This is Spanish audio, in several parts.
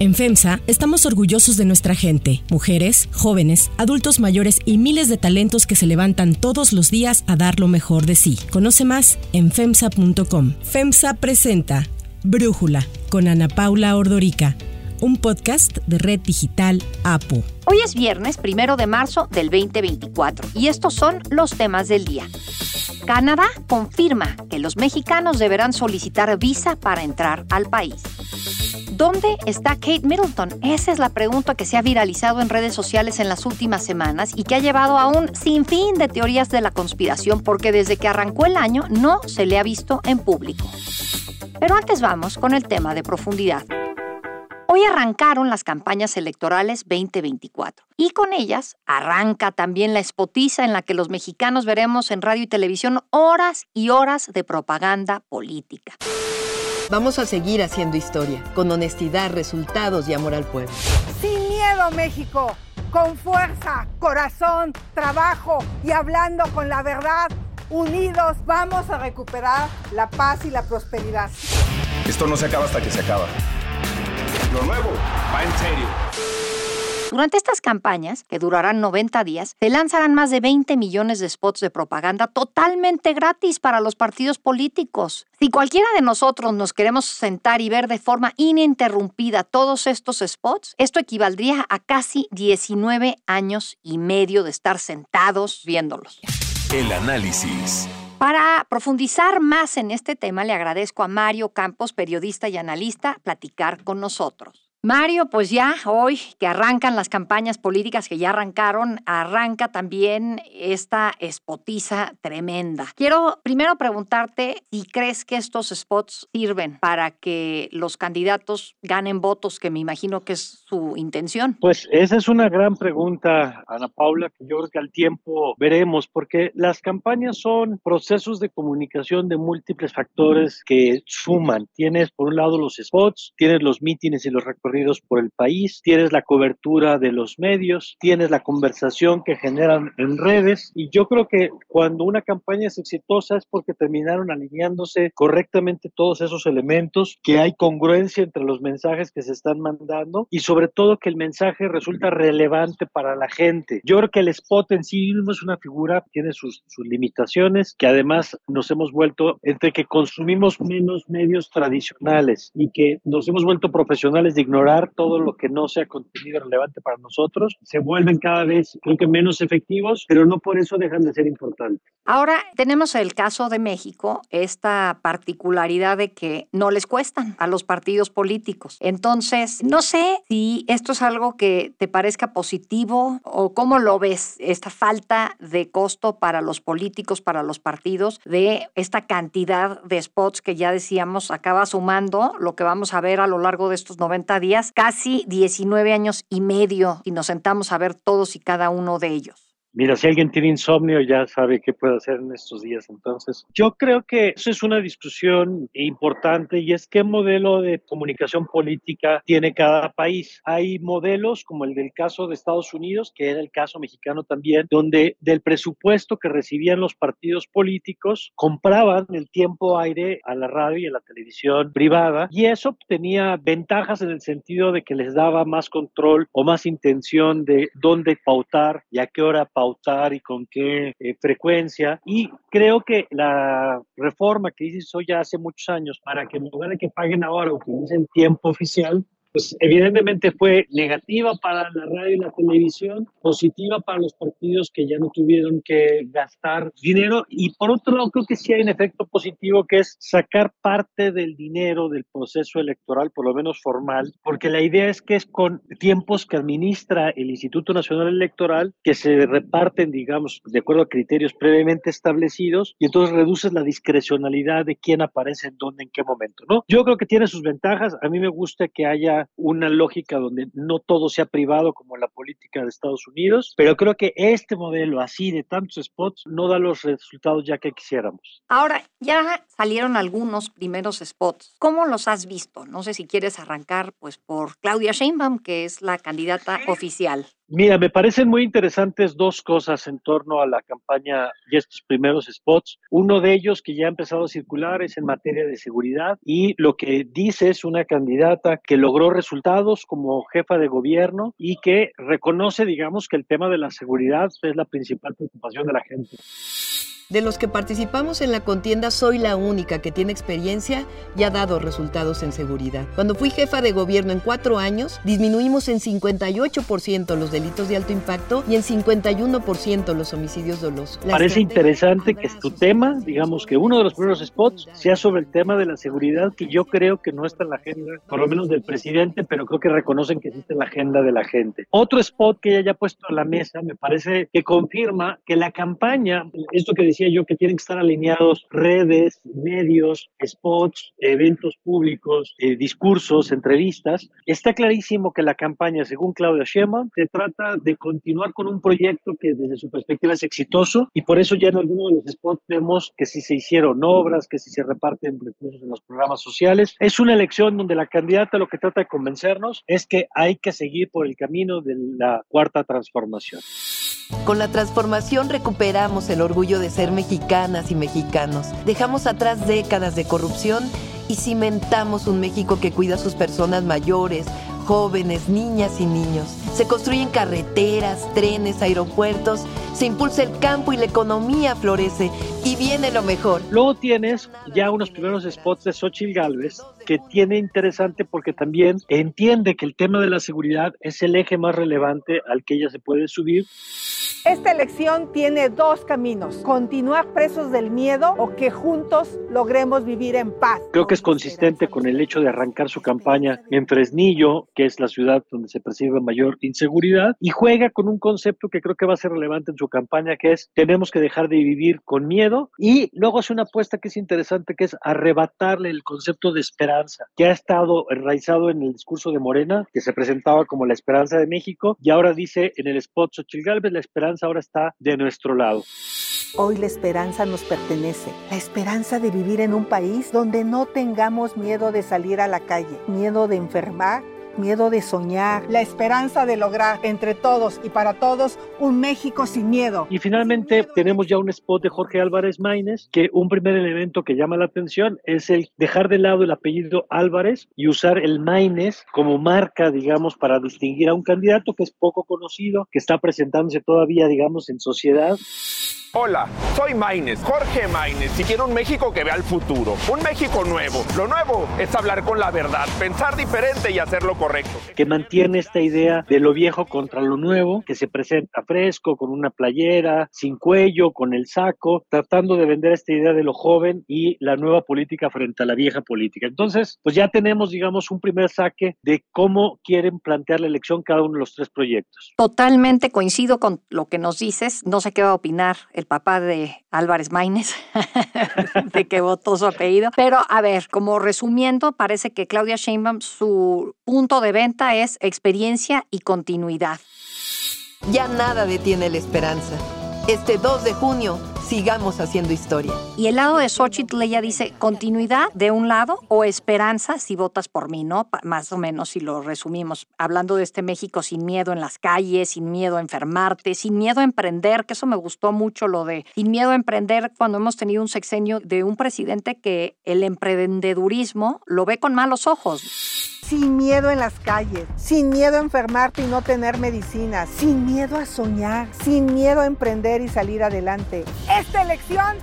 En FEMSA estamos orgullosos de nuestra gente, mujeres, jóvenes, adultos mayores y miles de talentos que se levantan todos los días a dar lo mejor de sí. Conoce más en FEMSA.com. FEMSA presenta Brújula con Ana Paula Ordorica, un podcast de Red Digital APO. Hoy es viernes, primero de marzo del 2024, y estos son los temas del día. Canadá confirma que los mexicanos deberán solicitar visa para entrar al país. ¿Dónde está Kate Middleton? Esa es la pregunta que se ha viralizado en redes sociales en las últimas semanas y que ha llevado a un sinfín de teorías de la conspiración porque desde que arrancó el año no se le ha visto en público. Pero antes vamos con el tema de profundidad. Hoy arrancaron las campañas electorales 2024 y con ellas arranca también la espotiza en la que los mexicanos veremos en radio y televisión horas y horas de propaganda política. Vamos a seguir haciendo historia, con honestidad, resultados y amor al pueblo. Sin miedo, México, con fuerza, corazón, trabajo y hablando con la verdad, unidos vamos a recuperar la paz y la prosperidad. Esto no se acaba hasta que se acaba. Lo nuevo va en serio. Durante estas campañas, que durarán 90 días, se lanzarán más de 20 millones de spots de propaganda totalmente gratis para los partidos políticos. Si cualquiera de nosotros nos queremos sentar y ver de forma ininterrumpida todos estos spots, esto equivaldría a casi 19 años y medio de estar sentados viéndolos. El análisis. Para profundizar más en este tema, le agradezco a Mario Campos, periodista y analista, platicar con nosotros. Mario, pues ya hoy que arrancan las campañas políticas que ya arrancaron, arranca también esta spotiza tremenda. Quiero primero preguntarte si crees que estos spots sirven para que los candidatos ganen votos, que me imagino que es su intención. Pues esa es una gran pregunta, Ana Paula, que yo creo que al tiempo veremos, porque las campañas son procesos de comunicación de múltiples factores que suman. Tienes por un lado los spots, tienes los mítines y los recorridos por el país, tienes la cobertura de los medios, tienes la conversación que generan en redes y yo creo que cuando una campaña es exitosa es porque terminaron alineándose correctamente todos esos elementos, que hay congruencia entre los mensajes que se están mandando y sobre todo que el mensaje resulta relevante para la gente. Yo creo que el spot en sí mismo es una figura tiene sus, sus limitaciones, que además nos hemos vuelto entre que consumimos menos medios tradicionales y que nos hemos vuelto profesionales de todo lo que no sea contenido relevante para nosotros, se vuelven cada vez, creo que menos efectivos, pero no por eso dejan de ser importantes. Ahora tenemos el caso de México, esta particularidad de que no les cuestan a los partidos políticos. Entonces, no sé si esto es algo que te parezca positivo o cómo lo ves, esta falta de costo para los políticos, para los partidos, de esta cantidad de spots que ya decíamos acaba sumando lo que vamos a ver a lo largo de estos 90 días casi 19 años y medio, y nos sentamos a ver todos y cada uno de ellos. Mira, si alguien tiene insomnio ya sabe qué puede hacer en estos días. Entonces, yo creo que eso es una discusión importante y es qué modelo de comunicación política tiene cada país. Hay modelos como el del caso de Estados Unidos, que era el caso mexicano también, donde del presupuesto que recibían los partidos políticos compraban el tiempo aire a la radio y a la televisión privada y eso tenía ventajas en el sentido de que les daba más control o más intención de dónde pautar y a qué hora pautar pautar y con qué eh, frecuencia. Y creo que la reforma que hizo ya hace muchos años para que en lugar de que paguen ahora utilicen tiempo oficial, pues evidentemente fue negativa para la radio y la televisión, positiva para los partidos que ya no tuvieron que gastar dinero y por otro lado creo que sí hay un efecto positivo que es sacar parte del dinero del proceso electoral, por lo menos formal, porque la idea es que es con tiempos que administra el Instituto Nacional Electoral que se reparten, digamos, de acuerdo a criterios previamente establecidos y entonces reduces la discrecionalidad de quién aparece en dónde, en qué momento, ¿no? Yo creo que tiene sus ventajas, a mí me gusta que haya una lógica donde no todo sea privado como la política de Estados Unidos, pero creo que este modelo así de tantos spots no da los resultados ya que quisiéramos. Ahora, ya salieron algunos primeros spots. ¿Cómo los has visto? No sé si quieres arrancar pues por Claudia Sheinbaum, que es la candidata oficial. Mira, me parecen muy interesantes dos cosas en torno a la campaña y estos primeros spots. Uno de ellos que ya ha empezado a circular es en materia de seguridad y lo que dice es una candidata que logró resultados como jefa de gobierno y que reconoce, digamos, que el tema de la seguridad es la principal preocupación de la gente. De los que participamos en la contienda, soy la única que tiene experiencia y ha dado resultados en seguridad. Cuando fui jefa de gobierno en cuatro años, disminuimos en 58% los delitos de alto impacto y en 51% los homicidios dolosos. Parece interesante que tu tema, digamos que uno de los primeros spots, sea sobre el tema de la seguridad, que yo creo que no está en la agenda, por lo menos del presidente, pero creo que reconocen que existe en la agenda de la gente. Otro spot que ella haya puesto a la mesa, me parece que confirma que la campaña, esto que decía, yo que tienen que estar alineados redes, medios, spots, eventos públicos, eh, discursos, entrevistas. Está clarísimo que la campaña, según Claudia Sheinbaum, se trata de continuar con un proyecto que desde su perspectiva es exitoso y por eso ya en algunos de los spots vemos que si se hicieron obras, que si se reparten recursos en los programas sociales. Es una elección donde la candidata lo que trata de convencernos es que hay que seguir por el camino de la cuarta transformación. Con la transformación recuperamos el orgullo de ser mexicanas y mexicanos. Dejamos atrás décadas de corrupción y cimentamos un México que cuida a sus personas mayores, jóvenes, niñas y niños. Se construyen carreteras, trenes, aeropuertos, se impulsa el campo y la economía florece y viene lo mejor. Luego tienes ya unos primeros spots de Xochitl Galvez que tiene interesante porque también entiende que el tema de la seguridad es el eje más relevante al que ella se puede subir. Esta elección tiene dos caminos, continuar presos del miedo o que juntos logremos vivir en paz. Creo que es consistente con el hecho de arrancar su campaña en Fresnillo, que es la ciudad donde se percibe mayor inseguridad, y juega con un concepto que creo que va a ser relevante en su campaña, que es tenemos que dejar de vivir con miedo, y luego hace una apuesta que es interesante, que es arrebatarle el concepto de esperanza, que ha estado enraizado en el discurso de Morena, que se presentaba como la esperanza de México, y ahora dice en el spot Xochitl Galvez, la esperanza ahora está de nuestro lado. Hoy la esperanza nos pertenece. La esperanza de vivir en un país donde no tengamos miedo de salir a la calle, miedo de enfermar miedo de soñar, la esperanza de lograr entre todos y para todos un México sin miedo. Y finalmente tenemos ya un spot de Jorge Álvarez Maínez, que un primer elemento que llama la atención es el dejar de lado el apellido Álvarez y usar el Maínez como marca, digamos, para distinguir a un candidato que es poco conocido, que está presentándose todavía, digamos, en sociedad. Hola, soy Maines, Jorge Maines, y quiero un México que vea el futuro, un México nuevo. Lo nuevo es hablar con la verdad, pensar diferente y hacer lo correcto. Que mantiene esta idea de lo viejo contra lo nuevo, que se presenta fresco, con una playera, sin cuello, con el saco, tratando de vender esta idea de lo joven y la nueva política frente a la vieja política. Entonces, pues ya tenemos, digamos, un primer saque de cómo quieren plantear la elección cada uno de los tres proyectos. Totalmente coincido con lo que nos dices, no sé qué va a opinar el papá de Álvarez Maínez, de que votó su apellido. Pero a ver, como resumiendo, parece que Claudia Sheinbaum, su punto de venta es experiencia y continuidad. Ya nada detiene la esperanza. Este 2 de junio sigamos haciendo historia. Y el lado de Xochitl, ella dice continuidad de un lado o esperanza si votas por mí, ¿no? Más o menos si lo resumimos. Hablando de este México sin miedo en las calles, sin miedo a enfermarte, sin miedo a emprender, que eso me gustó mucho lo de sin miedo a emprender cuando hemos tenido un sexenio de un presidente que el emprendedurismo lo ve con malos ojos sin miedo en las calles, sin miedo a enfermarte y no tener medicinas, sin miedo a soñar, sin miedo a emprender y salir adelante. Esta elección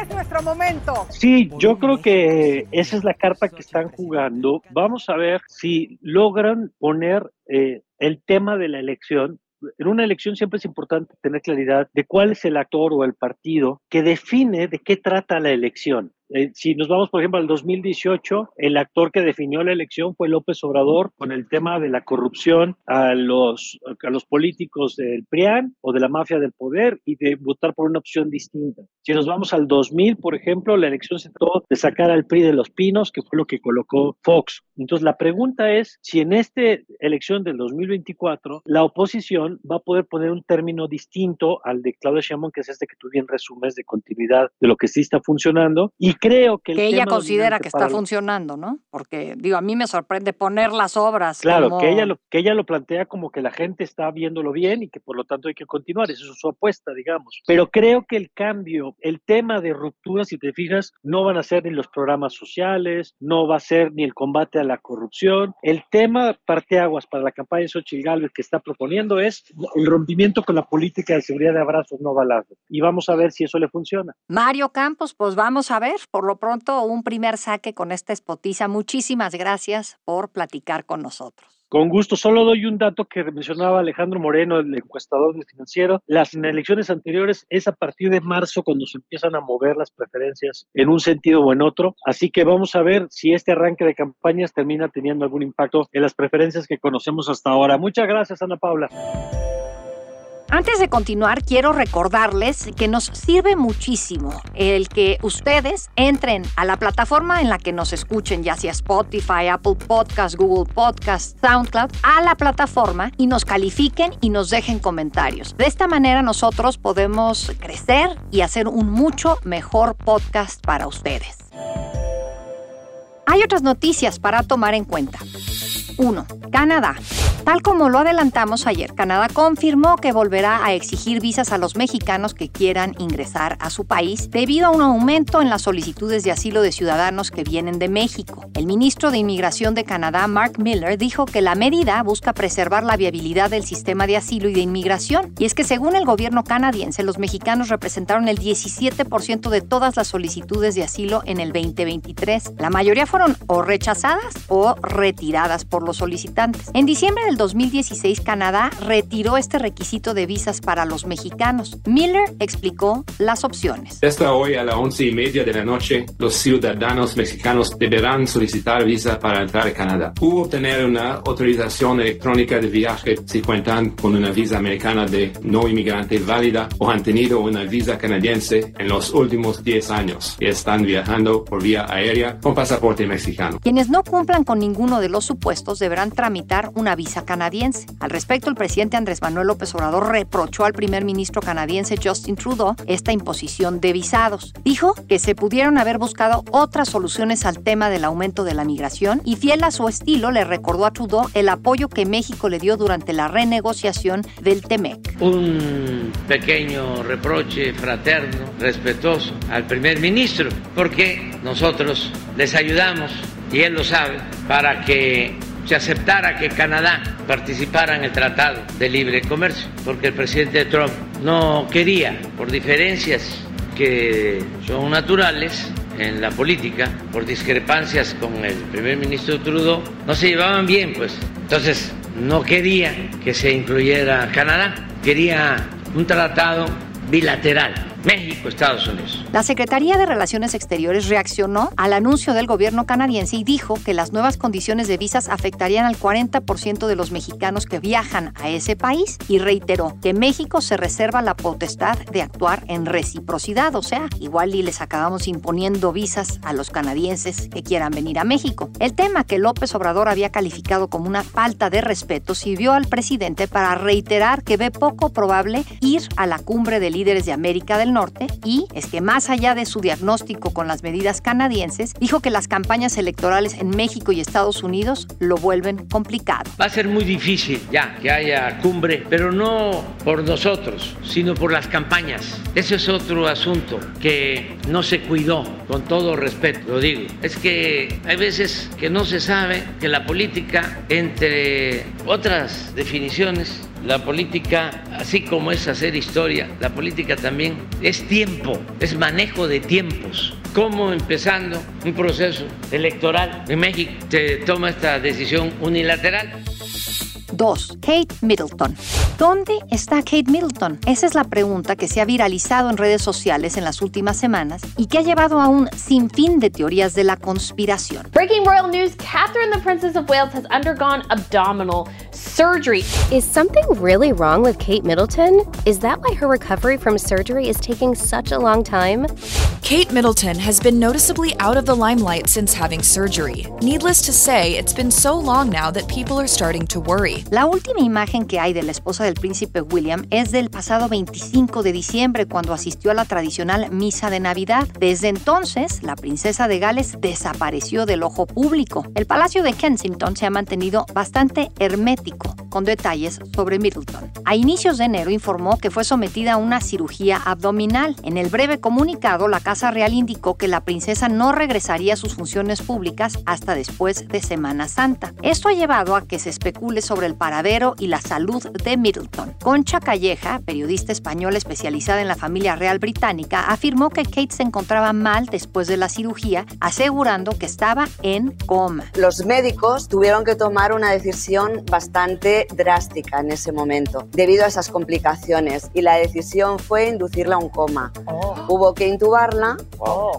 es nuestro momento. Sí, yo creo que esa es la carta que están jugando. Vamos a ver si logran poner eh, el tema de la elección en una elección siempre es importante tener claridad de cuál es el actor o el partido que define de qué trata la elección. Eh, si nos vamos, por ejemplo, al 2018, el actor que definió la elección fue López Obrador con el tema de la corrupción a los, a los políticos del PRIAN o de la mafia del poder y de votar por una opción distinta. Si nos vamos al 2000, por ejemplo, la elección se trató de sacar al PRI de los pinos, que fue lo que colocó Fox. Entonces, la pregunta es si en esta elección del 2024 la oposición va a poder poner un término distinto al de Claudia Sheinbaum, que es este que tú bien resumes de continuidad de lo que sí está funcionando, y creo que... que ella considera que está funcionando, ¿no? Porque, digo, a mí me sorprende poner las obras. Claro, que, ella lo, que ella lo plantea como que la gente está viéndolo bien y que por lo tanto hay que continuar, eso es su apuesta, digamos. Pero creo que el cambio, el tema de ruptura, si te fijas, no van a ser ni los programas sociales, no va a ser ni el combate a la corrupción. El tema parteaguas para la campaña de Xochitl Gálvez que está proponiendo es el rompimiento con la política de seguridad de abrazos no balazos. Y vamos a ver si eso le funciona. Mario Campos, pues vamos a ver. Por lo pronto, un primer saque con esta espotiza. Muchísimas gracias por platicar con nosotros. Con gusto, solo doy un dato que mencionaba Alejandro Moreno, el encuestador financiero. Las elecciones anteriores es a partir de marzo cuando se empiezan a mover las preferencias en un sentido o en otro. Así que vamos a ver si este arranque de campañas termina teniendo algún impacto en las preferencias que conocemos hasta ahora. Muchas gracias, Ana Paula. Antes de continuar, quiero recordarles que nos sirve muchísimo el que ustedes entren a la plataforma en la que nos escuchen, ya sea Spotify, Apple Podcast, Google Podcast, SoundCloud, a la plataforma y nos califiquen y nos dejen comentarios. De esta manera nosotros podemos crecer y hacer un mucho mejor podcast para ustedes. Hay otras noticias para tomar en cuenta. 1. Canadá. Tal como lo adelantamos ayer, Canadá confirmó que volverá a exigir visas a los mexicanos que quieran ingresar a su país debido a un aumento en las solicitudes de asilo de ciudadanos que vienen de México. El ministro de Inmigración de Canadá, Mark Miller, dijo que la medida busca preservar la viabilidad del sistema de asilo y de inmigración. Y es que según el gobierno canadiense, los mexicanos representaron el 17% de todas las solicitudes de asilo en el 2023. La mayoría fueron o rechazadas o retiradas por los solicitantes. En diciembre del 2016, Canadá retiró este requisito de visas para los mexicanos. Miller explicó las opciones. Hasta hoy a las once y media de la noche, los ciudadanos mexicanos deberán solicitar visa para entrar a Canadá u obtener una autorización electrónica de viaje si cuentan con una visa americana de no inmigrante válida o han tenido una visa canadiense en los últimos 10 años y están viajando por vía aérea con pasaporte mexicano. Quienes no cumplan con ninguno de los supuestos deberán tramitar una visa canadiense. Al respecto, el presidente Andrés Manuel López Obrador reprochó al primer ministro canadiense Justin Trudeau esta imposición de visados. Dijo que se pudieron haber buscado otras soluciones al tema del aumento de la migración y fiel a su estilo le recordó a Trudeau el apoyo que México le dio durante la renegociación del TEMEC. Un pequeño reproche fraterno, respetuoso al primer ministro, porque nosotros les ayudamos y él lo sabe, para que se aceptara que Canadá participara en el Tratado de Libre Comercio, porque el presidente Trump no quería, por diferencias que son naturales en la política, por discrepancias con el primer ministro Trudeau, no se llevaban bien, pues. Entonces, no quería que se incluyera Canadá, quería un tratado bilateral México, Estados Unidos. La Secretaría de Relaciones Exteriores reaccionó al anuncio del gobierno canadiense y dijo que las nuevas condiciones de visas afectarían al 40% de los mexicanos que viajan a ese país y reiteró que México se reserva la potestad de actuar en reciprocidad, o sea, igual y les acabamos imponiendo visas a los canadienses que quieran venir a México. El tema que López Obrador había calificado como una falta de respeto sirvió al presidente para reiterar que ve poco probable ir a la cumbre de líderes de América del Norte y es que más allá de su diagnóstico con las medidas canadienses, dijo que las campañas electorales en México y Estados Unidos lo vuelven complicado. Va a ser muy difícil ya que haya cumbre, pero no por nosotros, sino por las campañas. Ese es otro asunto que no se cuidó, con todo respeto, lo digo. Es que hay veces que no se sabe que la política, entre otras definiciones, la política, así como es hacer historia, la política también es tiempo, es manejo de tiempos. ¿Cómo empezando un proceso electoral en México se toma esta decisión unilateral? 2. Kate Middleton. ¿Dónde está Kate Middleton? Esa es la pregunta que se ha viralizado en redes sociales en las últimas semanas y que ha llevado a un sinfín de teorías de la conspiración. Breaking royal news Catherine, the Princess of Wales, has undergone abdominal surgery. Is something really wrong with Kate Middleton? Is that why her recovery from surgery is taking such a long time? Kate Middleton has been noticeably out of the limelight since having surgery. Needless to say, it's been so long now that people are starting to worry. La última imagen que hay de la esposa del príncipe William es del pasado 25 de diciembre, cuando asistió a la tradicional misa de Navidad. Desde entonces, la princesa de Gales desapareció del ojo público. El Palacio de Kensington se ha mantenido bastante hermético, con detalles sobre Middleton. A inicios de enero informó que fue sometida a una cirugía abdominal. En el breve comunicado, la Casa Real indicó que la princesa no regresaría a sus funciones públicas hasta después de Semana Santa. Esto ha llevado a que se especule sobre el paradero y la salud de Middleton. Concha Calleja, periodista española especializada en la familia real británica, afirmó que Kate se encontraba mal después de la cirugía, asegurando que estaba en coma. Los médicos tuvieron que tomar una decisión bastante drástica en ese momento, debido a esas complicaciones, y la decisión fue inducirla a un coma. Oh. Hubo que intubarla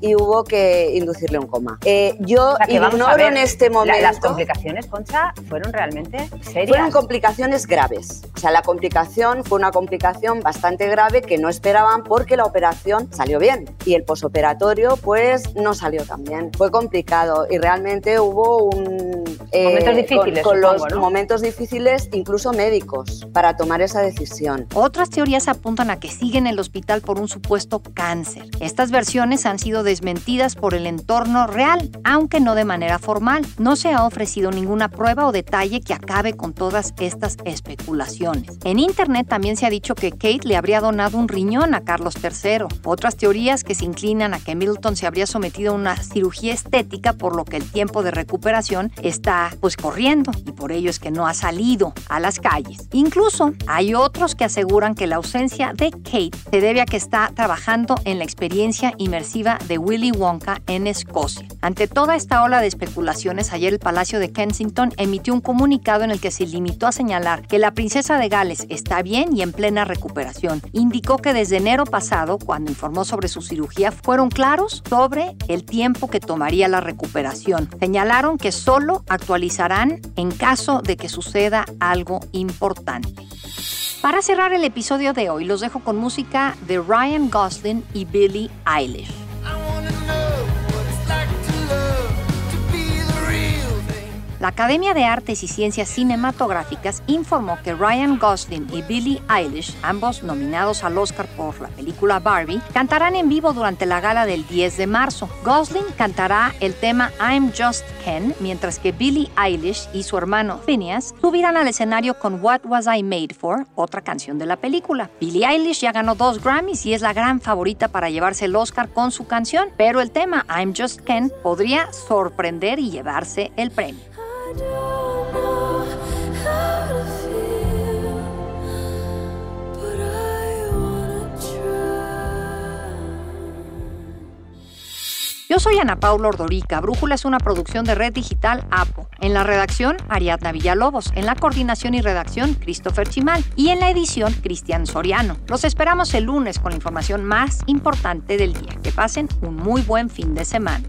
y hubo que inducirle un coma. Eh, yo O sea, ignoro ver, en este la- momento... las complicaciones, Concha, fueron realmente serias. Fueron complicaciones graves. O sea, la complicación fue una complicación bastante grave que no esperaban porque la operación salió bien y el posoperatorio pues no salió tan bien. Fue complicado y realmente hubo un... eh, Momentos difíciles, Con, con supongo, los ¿no? momentos difíciles, incluso médicos, para tomar esa decisión. Otras teorías apuntan a que sigue en el hospital por un supuesto cáncer. Estas versiones han sido desmentidas por el entorno real, aunque no de manera formal. No se ha ofrecido ninguna prueba o detalle que acabe con todas estas especulaciones. En internet también se ha dicho que Kate le habría donado un riñón a Carlos III. Otras teorías que se inclinan a que Middleton se habría sometido a una cirugía estética, por lo que el tiempo de recuperación está pues corriendo y por ello es que no ha salido a las calles. Incluso hay otros que aseguran que la ausencia de Kate se debe a que está trabajando en la experiencia inmersiva de Willy Wonka en Escocia. Ante toda esta ola de especulaciones, ayer el Palacio de Kensington emitió un comunicado en el que se limitó a señalar que la princesa de Gales está bien y en plena recuperación. Indicó que desde enero pasado, cuando informó sobre su cirugía, fueron claros sobre el tiempo que tomaría la recuperación. Señalaron que solo actualizarán en caso de que suceda algo importante. Para cerrar el episodio de hoy, los dejo con música de Ryan Gosling y Billie Eilish. La Academia de Artes y Ciencias Cinematográficas informó que Ryan Gosling y Billie Eilish, ambos nominados al Oscar por la película Barbie, cantarán en vivo durante la gala del 10 de marzo. Gosling cantará el tema I'm Just Ken, mientras que Billie Eilish y su hermano Phineas subirán al escenario con What Was I Made For, otra canción de la película. Billie Eilish ya ganó dos Grammys y es la gran favorita para llevarse el Oscar con su canción, pero el tema I'm Just Ken podría sorprender y llevarse el premio. Yo soy Ana Paula Ordorica. Brújula es una producción de Red Digital APO. En la redacción, Ariadna Villalobos. En la coordinación y redacción, Christopher Chimal. Y en la edición, Cristian Soriano. Los esperamos el lunes con la información más importante del día. Que pasen un muy buen fin de semana.